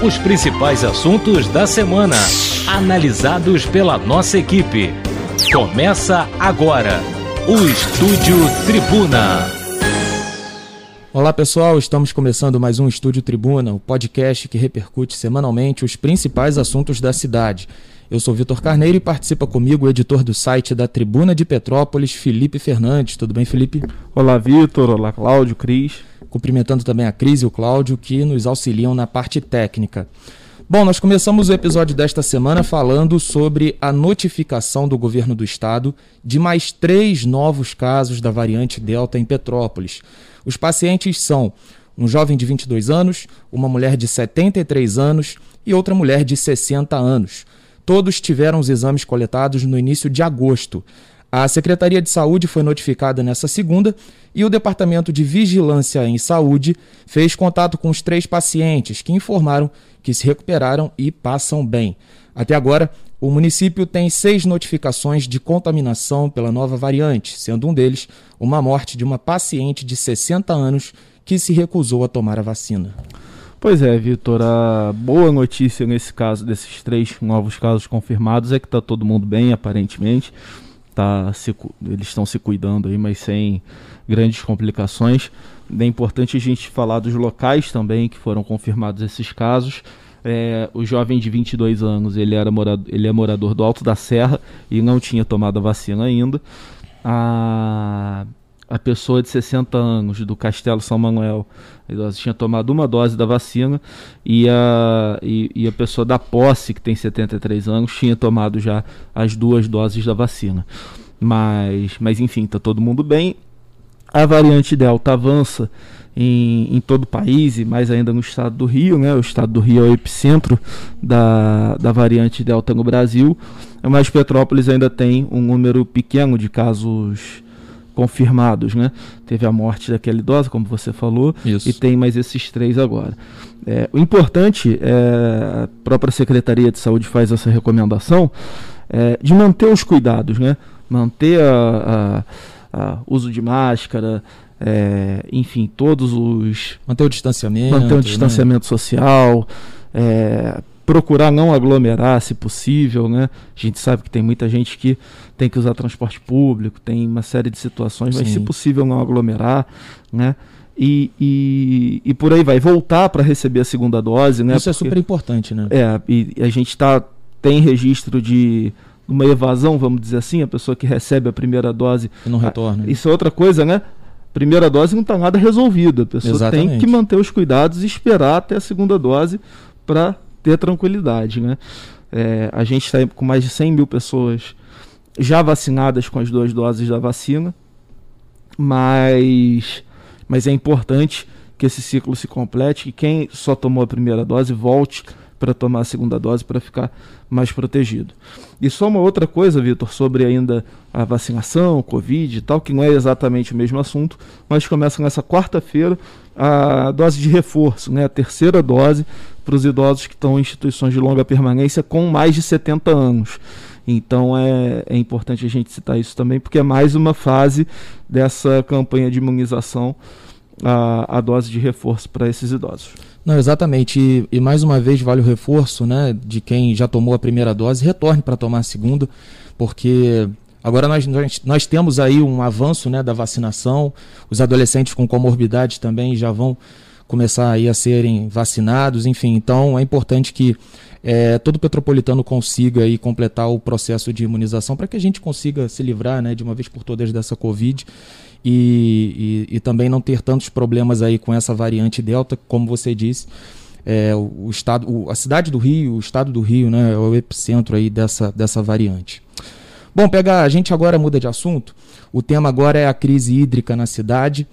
Os principais assuntos da semana, analisados pela nossa equipe. Começa agora o Estúdio Tribuna. Olá pessoal, estamos começando mais um Estúdio Tribuna, o podcast que repercute semanalmente os principais assuntos da cidade. Eu sou Vitor Carneiro e participa comigo o editor do site da Tribuna de Petrópolis, Felipe Fernandes. Tudo bem, Felipe? Olá, Vitor. Olá, Cláudio, Cris. Cumprimentando também a Cris e o Cláudio que nos auxiliam na parte técnica. Bom, nós começamos o episódio desta semana falando sobre a notificação do governo do estado de mais três novos casos da variante Delta em Petrópolis. Os pacientes são um jovem de 22 anos, uma mulher de 73 anos e outra mulher de 60 anos. Todos tiveram os exames coletados no início de agosto. A Secretaria de Saúde foi notificada nessa segunda e o Departamento de Vigilância em Saúde fez contato com os três pacientes que informaram que se recuperaram e passam bem. Até agora, o município tem seis notificações de contaminação pela nova variante, sendo um deles uma morte de uma paciente de 60 anos que se recusou a tomar a vacina. Pois é, Vitor, a boa notícia nesse caso desses três novos casos confirmados é que está todo mundo bem, aparentemente. Tá se, eles estão se cuidando aí, mas sem grandes complicações. É importante a gente falar dos locais também que foram confirmados esses casos. É, o jovem de 22 anos, ele, era morador, ele é morador do Alto da Serra e não tinha tomado a vacina ainda. A a pessoa de 60 anos do Castelo São Manuel tinha tomado uma dose da vacina e a, e, e, a pessoa da posse, que tem 73 anos, tinha tomado já as duas doses da vacina. Mas, mas enfim, está todo mundo bem. A variante Delta avança em, em, todo o país e mais ainda no estado do Rio, né? O estado do Rio é o epicentro da, da variante Delta no Brasil, mas Petrópolis ainda tem um número pequeno de casos confirmados, né? Teve a morte daquela idosa, como você falou, Isso. e tem mais esses três agora. É, o importante, é, a própria Secretaria de Saúde faz essa recomendação é, de manter os cuidados, né? Manter a, a, a uso de máscara, é, enfim, todos os. Manter o distanciamento. Manter o né? distanciamento né? social. É, procurar não aglomerar, se possível, né? A gente sabe que tem muita gente que tem que usar transporte público, tem uma série de situações, Sim. mas se possível não aglomerar, né? E, e, e por aí vai voltar para receber a segunda dose, né? Isso é Porque, é super importante, né? É, e a gente tá tem registro de uma evasão, vamos dizer assim, a pessoa que recebe a primeira dose e não retorna. Isso é outra coisa, né? Primeira dose não está nada resolvida. A pessoa Exatamente. tem que manter os cuidados e esperar até a segunda dose para ter tranquilidade, né? É, a gente está com mais de 100 mil pessoas já vacinadas com as duas doses da vacina, mas, mas é importante que esse ciclo se complete, que quem só tomou a primeira dose volte para tomar a segunda dose para ficar mais protegido. E só uma outra coisa, Vitor, sobre ainda a vacinação, Covid e tal, que não é exatamente o mesmo assunto, mas começa nessa quarta-feira a dose de reforço, né, a terceira dose para os idosos que estão em instituições de longa permanência com mais de 70 anos. Então é, é importante a gente citar isso também, porque é mais uma fase dessa campanha de imunização, a, a dose de reforço para esses idosos. Não, exatamente. E, e, mais uma vez vale o reforço né, de quem já tomou a primeira dose, retorne para tomar a segunda, porque agora nós, nós, nós, temos aí um avanço né, da vacinação, os adolescentes com comorbidades também já vão começar aí a serem vacinados, enfim, então é importante que é, todo petropolitano consiga aí completar o processo de imunização para que a gente consiga se livrar né, de uma vez por todas dessa Covid e, e, e, também não ter tantos problemas aí com essa variante Delta, como você disse. É, o, estado, o, a cidade do Rio, o estado do Rio, né, é o epicentro aí dessa, dessa variante. Bom, pegar, a gente agora muda de assunto. O tema agora é a crise hídrica na cidade.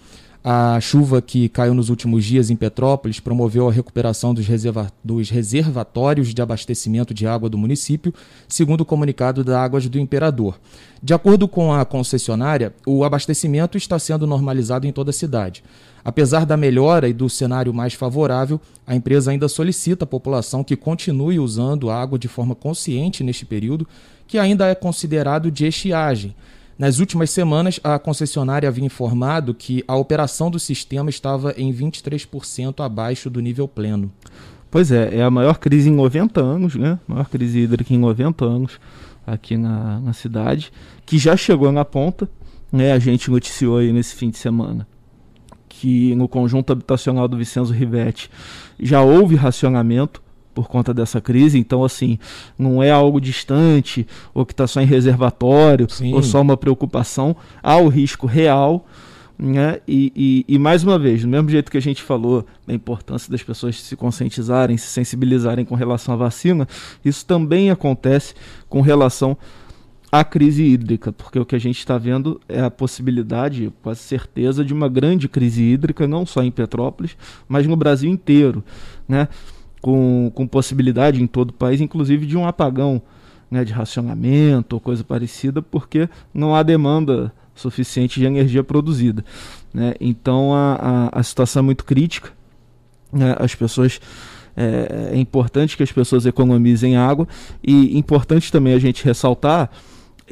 A chuva que caiu nos últimos dias em Petrópolis promoveu a recuperação dos, reserva dos, reservatórios de abastecimento de água do município, segundo o comunicado da Águas do Imperador. De acordo com a concessionária, o abastecimento está sendo normalizado em toda a cidade. Apesar da melhora e do cenário mais favorável, a empresa ainda solicita à população que continue usando água de forma consciente neste período, que ainda é considerado de estiagem nas últimas semanas, a concessionária havia informado que a operação do sistema estava em 23% abaixo do nível pleno. Pois é, é a maior crise em 90 anos, né? Maior crise hídrica em 90 anos aqui na, na cidade, que já chegou na ponta, né? A gente noticiou aí nesse fim de semana que no conjunto habitacional do Vicenzo Rivetti já houve racionamento por conta dessa crise, então assim, não é algo distante ou que está só em reservatório Sim. ou só uma preocupação, há o risco real né? E, e, e, mais uma vez, do mesmo jeito que a gente falou da importância das pessoas se conscientizarem, se sensibilizarem com relação à vacina, isso também acontece com relação à crise hídrica, porque o que a gente está vendo é a possibilidade, quase certeza, de uma grande crise hídrica, não só em Petrópolis, mas no Brasil inteiro, né? Com, com possibilidade em todo o país, inclusive de um apagão né, de racionamento ou coisa parecida, porque não há demanda suficiente de energia produzida. Né? Então a, a, a, situação é muito crítica. Né? As pessoas é, é, importante que as pessoas economizem água e importante também a gente ressaltar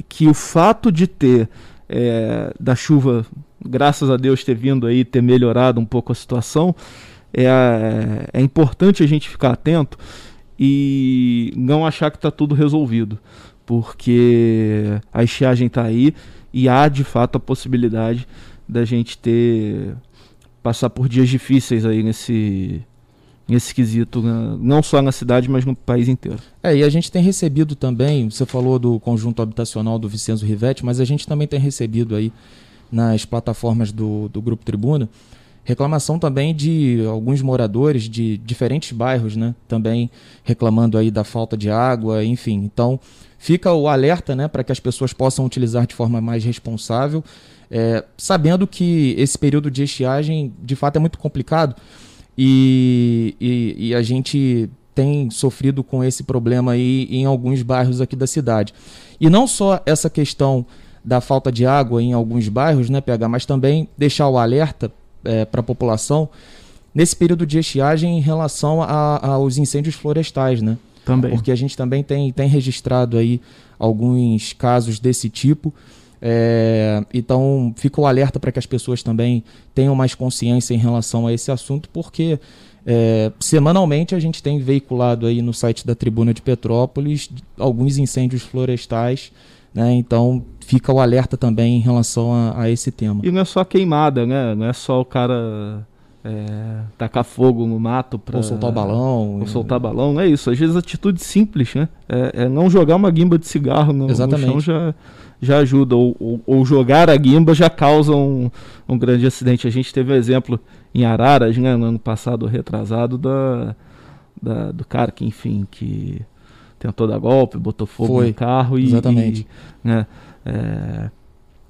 que o fato de ter é, da chuva, graças a Deus ter vindo aí, ter melhorado um pouco a situação, é, é importante a gente ficar atento e não achar que está tudo resolvido, porque a estiagem está aí e há de fato a possibilidade da gente ter passar por dias difíceis aí nesse nesse quesito, né? não só na cidade, mas no país inteiro. É, e a gente tem recebido também, você falou do conjunto habitacional do Vicenzo Rivetti, mas a gente também tem recebido aí nas plataformas do, do Grupo Tribuna reclamação também de alguns moradores de diferentes bairros, né? Também reclamando aí da falta de água, enfim. Então, fica o alerta né, para que as pessoas possam utilizar de forma mais responsável, é, sabendo que esse período de estiagem de fato é muito complicado e, e, e, a gente tem sofrido com esse problema aí em alguns bairros aqui da cidade. E não só essa questão da falta de água em alguns bairros, né, PH, mas também deixar o alerta é, para a população nesse período de estiagem em relação a, aos incêndios florestais, né? Também. Porque a gente também tem, tem registrado aí alguns casos desse tipo. É, então, fica o alerta para que as pessoas também tenham mais consciência em relação a esse assunto, porque é, semanalmente a gente tem veiculado aí no site da Tribuna de Petrópolis alguns incêndios florestais. Né? Então, fica o alerta também em relação a, a esse tema. E não é só queimada, né? Não é só o cara é, tacar fogo no mato para ou soltar o balão ou soltar balão é isso às vezes atitude simples né é, é, não jogar uma guimba de cigarro no, Exatamente. no chão já já ajuda ou, ou, ou, jogar a guimba já causa um, um grande acidente a gente teve um exemplo em Araras né no ano passado retrasado da, da do cara que enfim que tentou dar golpe botou fogo Foi. no carro e Exatamente. E, né, é,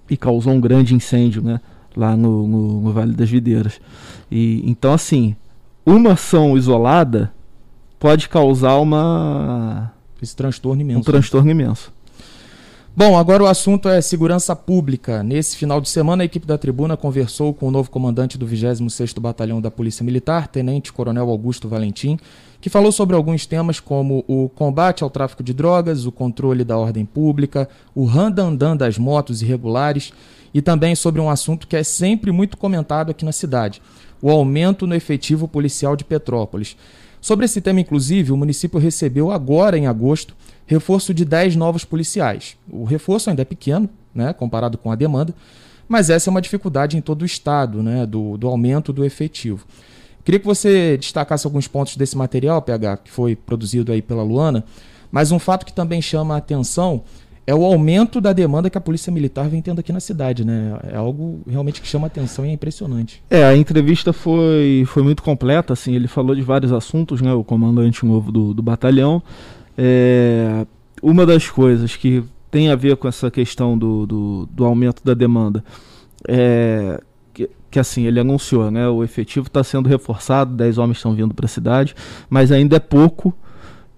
e causou um grande incêndio né lá no, no, no Vale das Videiras. E, então, assim, uma ação isolada pode causar uma. Esse transtorno imenso. Um transtorno imenso. Bom, agora o assunto é segurança pública. Nesse final de semana, a equipe da tribuna conversou com o novo comandante do 26º Batalhão da Polícia Militar, Tenente Coronel Augusto Valentim, que falou sobre alguns temas como o combate ao tráfico de drogas, o controle da ordem pública, o randandan das motos irregulares e também sobre um assunto que é sempre muito comentado aqui na cidade: o aumento no efetivo policial de Petrópolis. Sobre esse tema, inclusive, o município recebeu agora, em agosto, reforço de 10 novos policiais. O reforço ainda é pequeno, né, comparado com a demanda, mas essa é uma dificuldade em todo o estado, né, do, do aumento do efetivo. Queria que você destacasse alguns pontos desse material, PH, que foi produzido aí pela Luana, mas um fato que também chama a atenção é o aumento da demanda que a Polícia Militar vem tendo aqui na cidade, né? É algo realmente que chama atenção e é impressionante. É, a entrevista foi, foi muito completa, assim, ele falou de vários assuntos, né? O comandante novo do, do batalhão. É, uma das coisas que tem a ver com essa questão do, do, do aumento da demanda é que, que, assim, ele anunciou, né? O efetivo está sendo reforçado, 10 homens estão vindo para a cidade, mas ainda é pouco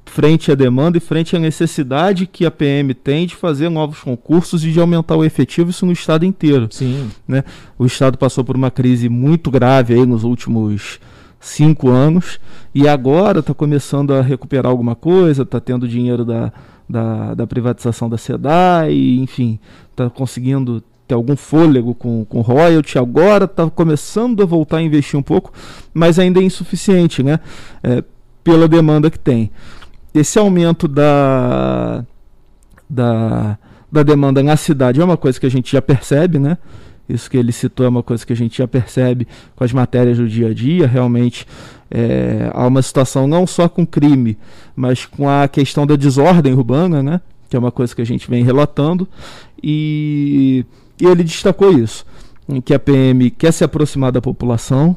frente à demanda e frente à necessidade que a PM tem de fazer novos concursos e de aumentar o efetivo, isso no estado inteiro. Sim. Né? O estado passou por uma crise muito grave aí nos últimos cinco anos e agora está começando a recuperar alguma coisa, está tendo dinheiro da, da, da privatização da SEDAI, enfim, está conseguindo ter algum fôlego com, com royalty, agora está começando a voltar a investir um pouco, mas ainda é insuficiente, né? É, pela demanda que tem. Esse aumento da, da, da demanda na cidade é uma coisa que a gente já percebe, né? Isso que ele citou é uma coisa que a gente já percebe com as matérias do dia a dia. Realmente é, há uma situação não só com crime, mas com a questão da desordem urbana, né? que é uma coisa que a gente vem relatando. E, e ele destacou isso, que a PM quer se aproximar da população,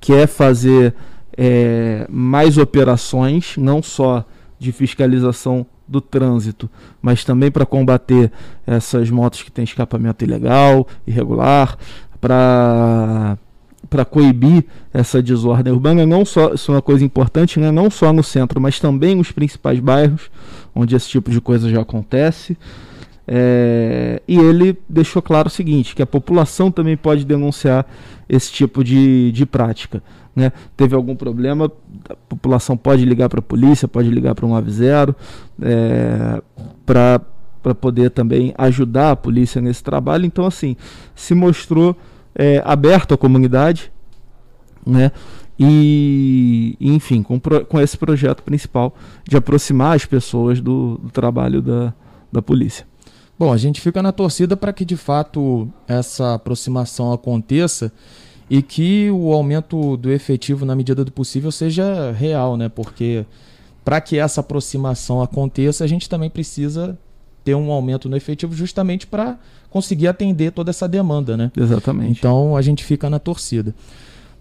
quer fazer é, mais operações, não só de fiscalização do trânsito, mas também para combater essas motos que têm escapamento ilegal, irregular, para para coibir essa desordem urbana, não só isso é uma coisa importante, né, não só no centro, mas também nos principais bairros onde esse tipo de coisa já acontece. É, e ele deixou claro o seguinte, que a população também pode denunciar esse tipo de, de prática. Né? Teve algum problema, a população pode ligar para a polícia, pode ligar para um 90 é, para poder também ajudar a polícia nesse trabalho. Então, assim, se mostrou é, aberto à comunidade, né? E, enfim, com, com esse projeto principal de aproximar as pessoas do, do trabalho da, da polícia. Bom, a gente fica na torcida para que de fato essa aproximação aconteça e que o aumento do efetivo na medida do possível seja real, né? Porque para que essa aproximação aconteça, a gente também precisa ter um aumento no efetivo justamente para conseguir atender toda essa demanda, né? Exatamente. Então a gente fica na torcida.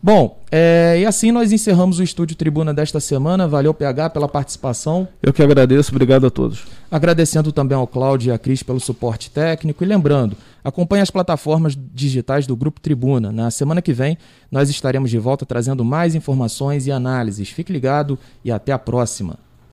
Bom, é, e assim nós encerramos o Estúdio Tribuna desta semana. Valeu, PH, pela participação. Eu que agradeço, obrigado a todos. Agradecendo também ao Cláudio e à Cris pelo suporte técnico. E lembrando, acompanhe as plataformas digitais do Grupo Tribuna. Na semana que vem, nós estaremos de volta trazendo mais informações e análises. Fique ligado e até a próxima.